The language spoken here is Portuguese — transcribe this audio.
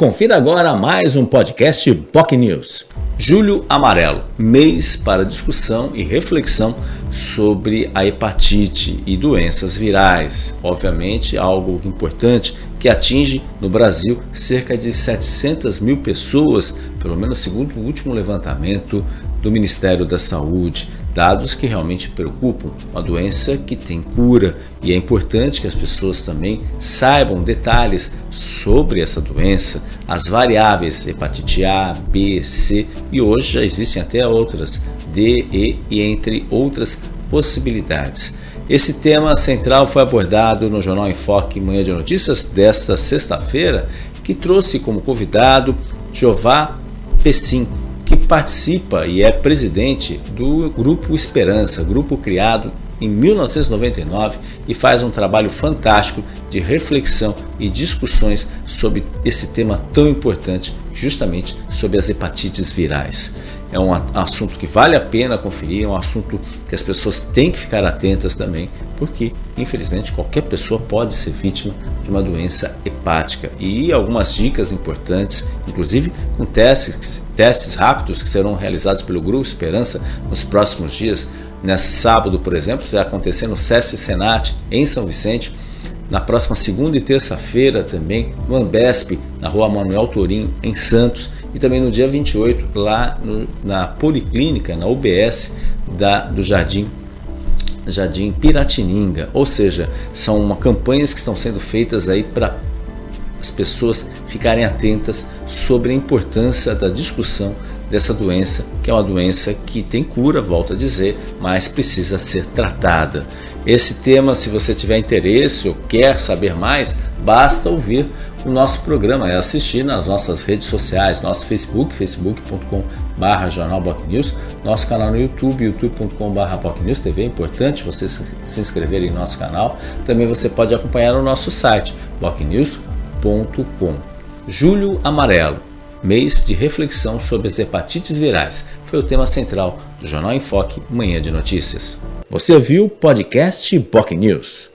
Confira agora mais um podcast POC News. Julho Amarelo, mês para discussão e reflexão sobre a hepatite e doenças virais. Obviamente, algo importante que atinge no Brasil cerca de 700 mil pessoas, pelo menos segundo o último levantamento do Ministério da Saúde. Dados que realmente preocupam, uma doença que tem cura e é importante que as pessoas também saibam detalhes sobre essa doença, as variáveis hepatite A, B, C e hoje já existem até outras, D, E e entre outras possibilidades. Esse tema central foi abordado no Jornal Enfoque Manhã de Notícias desta sexta-feira, que trouxe como convidado Jová Pessim, que participa e é presidente do Grupo Esperança, grupo criado em 1999 e faz um trabalho fantástico de reflexão e discussões sobre esse tema tão importante, justamente sobre as hepatites virais. É um assunto que vale a pena conferir, é um assunto que as pessoas têm que ficar atentas também, porque infelizmente qualquer pessoa pode ser vítima de uma doença hepática. E algumas dicas importantes, inclusive com testes, testes rápidos que serão realizados pelo Grupo Esperança nos próximos dias. Nesse sábado, por exemplo, vai acontecer no SESC Senat, em São Vicente. Na próxima segunda e terça-feira também no Ambesp, na rua Manuel Torim, em Santos e também no dia 28 lá no, na Policlínica, na UBS da, do Jardim Jardim Piratininga, ou seja, são uma, campanhas que estão sendo feitas aí para as pessoas ficarem atentas sobre a importância da discussão dessa doença, que é uma doença que tem cura, volto a dizer, mas precisa ser tratada. Esse tema, se você tiver interesse ou quer saber mais, basta ouvir o nosso programa, é assistir nas nossas redes sociais, nosso Facebook, facebook.com barra Jornal News, nosso canal no YouTube, youtube.com barra TV, é importante você se inscrever em nosso canal. Também você pode acompanhar no nosso site, bocnews.com. Julho Amarelo, mês de reflexão sobre as hepatites virais, foi o tema central do Jornal em Foque Manhã de Notícias. Você ouviu o podcast Boc News.